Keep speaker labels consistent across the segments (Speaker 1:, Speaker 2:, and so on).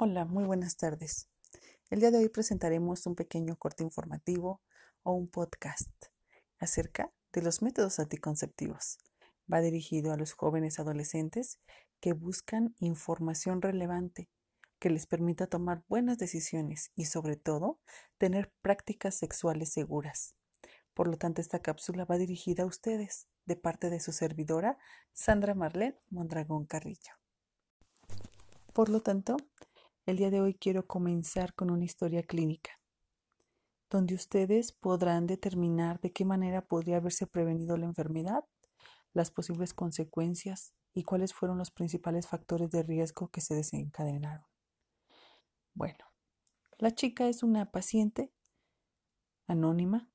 Speaker 1: Hola, muy buenas tardes. El día de hoy presentaremos un pequeño corte informativo o un podcast acerca de los métodos anticonceptivos. Va dirigido a los jóvenes adolescentes que buscan información relevante que les permita tomar buenas decisiones y sobre todo tener prácticas sexuales seguras. Por lo tanto, esta cápsula va dirigida a ustedes de parte de su servidora Sandra Marlene Mondragón Carrillo. Por lo tanto, el día de hoy quiero comenzar con una historia clínica, donde ustedes podrán determinar de qué manera podría haberse prevenido la enfermedad, las posibles consecuencias y cuáles fueron los principales factores de riesgo que se desencadenaron. Bueno, la chica es una paciente anónima,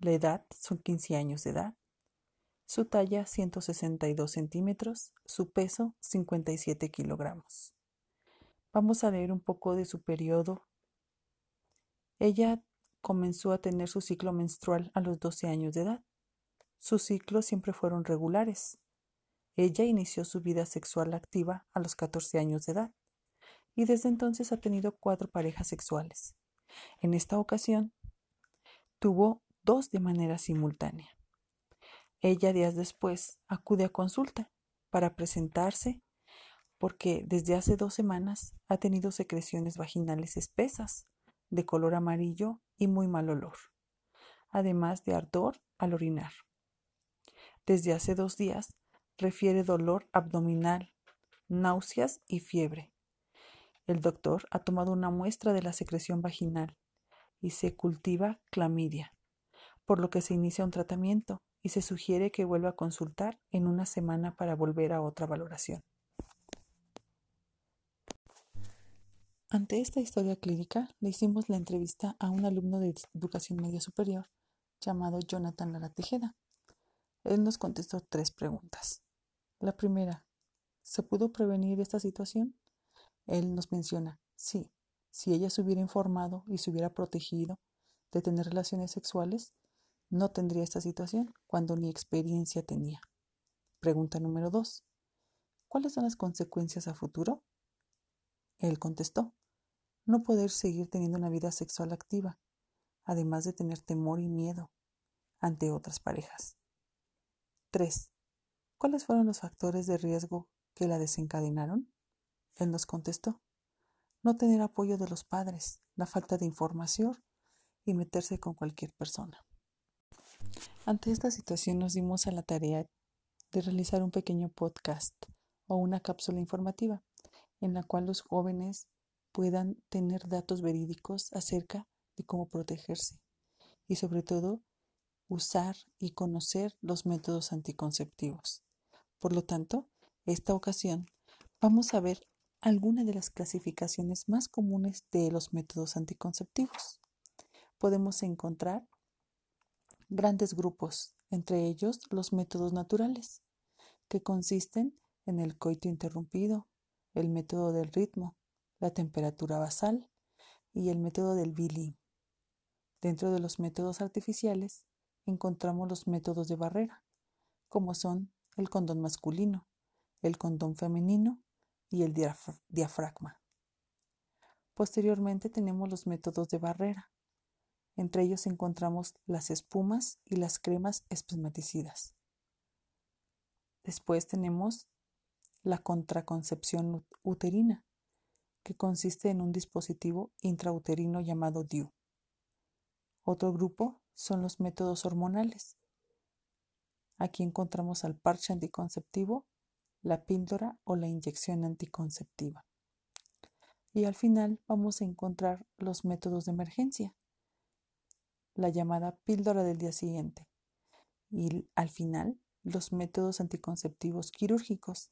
Speaker 1: la edad son 15 años de edad, su talla 162 centímetros, su peso 57 kilogramos. Vamos a leer un poco de su periodo. Ella comenzó a tener su ciclo menstrual a los 12 años de edad. Sus ciclos siempre fueron regulares. Ella inició su vida sexual activa a los 14 años de edad y desde entonces ha tenido cuatro parejas sexuales. En esta ocasión tuvo dos de manera simultánea. Ella días después acude a consulta para presentarse porque desde hace dos semanas ha tenido secreciones vaginales espesas, de color amarillo y muy mal olor, además de ardor al orinar. Desde hace dos días refiere dolor abdominal, náuseas y fiebre. El doctor ha tomado una muestra de la secreción vaginal y se cultiva clamidia, por lo que se inicia un tratamiento y se sugiere que vuelva a consultar en una semana para volver a otra valoración. Ante esta historia clínica, le hicimos la entrevista a un alumno de educación media superior llamado Jonathan Lara Tejeda. Él nos contestó tres preguntas. La primera, ¿se pudo prevenir esta situación? Él nos menciona, sí, si ella se hubiera informado y se hubiera protegido de tener relaciones sexuales, no tendría esta situación cuando ni experiencia tenía. Pregunta número dos, ¿cuáles son las consecuencias a futuro? Él contestó, no poder seguir teniendo una vida sexual activa, además de tener temor y miedo ante otras parejas. 3. ¿Cuáles fueron los factores de riesgo que la desencadenaron? Él nos contestó, no tener apoyo de los padres, la falta de información y meterse con cualquier persona. Ante esta situación nos dimos a la tarea de realizar un pequeño podcast o una cápsula informativa en la cual los jóvenes puedan tener datos verídicos acerca de cómo protegerse y sobre todo usar y conocer los métodos anticonceptivos. Por lo tanto, esta ocasión vamos a ver algunas de las clasificaciones más comunes de los métodos anticonceptivos. Podemos encontrar grandes grupos, entre ellos los métodos naturales, que consisten en el coito interrumpido, el método del ritmo, la temperatura basal y el método del Billy. Dentro de los métodos artificiales encontramos los métodos de barrera, como son el condón masculino, el condón femenino y el diafragma. Posteriormente tenemos los métodos de barrera. Entre ellos encontramos las espumas y las cremas espermaticidas. Después tenemos la contraconcepción uterina, que consiste en un dispositivo intrauterino llamado DIU. Otro grupo son los métodos hormonales. Aquí encontramos al parche anticonceptivo, la píldora o la inyección anticonceptiva. Y al final vamos a encontrar los métodos de emergencia, la llamada píldora del día siguiente. Y al final, los métodos anticonceptivos quirúrgicos,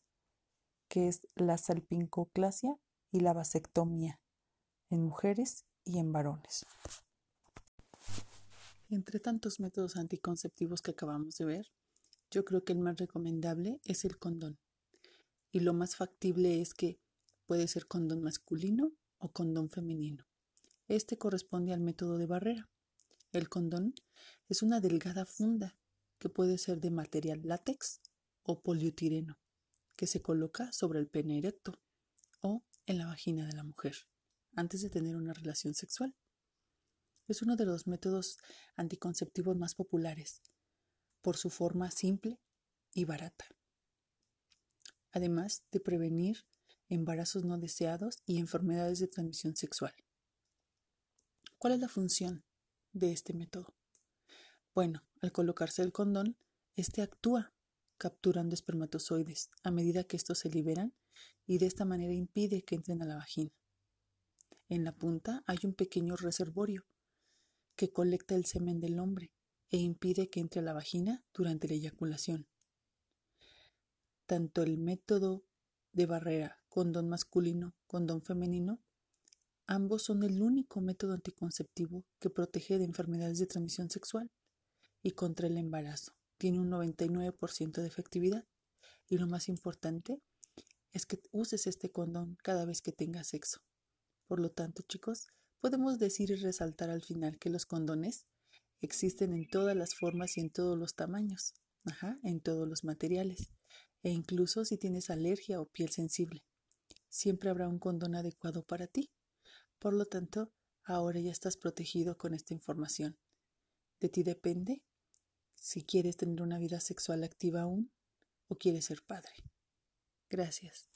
Speaker 1: que es la salpincoclasia y la vasectomía en mujeres y en varones. Entre tantos métodos anticonceptivos que acabamos de ver, yo creo que el más recomendable es el condón. Y lo más factible es que puede ser condón masculino o condón femenino. Este corresponde al método de barrera. El condón es una delgada funda que puede ser de material látex o poliutireno que se coloca sobre el pene erecto o en la vagina de la mujer antes de tener una relación sexual. Es uno de los métodos anticonceptivos más populares por su forma simple y barata. Además de prevenir embarazos no deseados y enfermedades de transmisión sexual. ¿Cuál es la función de este método? Bueno, al colocarse el condón, este actúa capturando espermatozoides a medida que estos se liberan y de esta manera impide que entren a la vagina. En la punta hay un pequeño reservorio que colecta el semen del hombre e impide que entre a la vagina durante la eyaculación. Tanto el método de barrera condón masculino, condón femenino, ambos son el único método anticonceptivo que protege de enfermedades de transmisión sexual y contra el embarazo. Tiene un 99% de efectividad y lo más importante es que uses este condón cada vez que tengas sexo. Por lo tanto, chicos, podemos decir y resaltar al final que los condones existen en todas las formas y en todos los tamaños, ajá, en todos los materiales, e incluso si tienes alergia o piel sensible. Siempre habrá un condón adecuado para ti. Por lo tanto, ahora ya estás protegido con esta información. De ti depende si quieres tener una vida sexual activa aún o quieres ser padre. Gracias.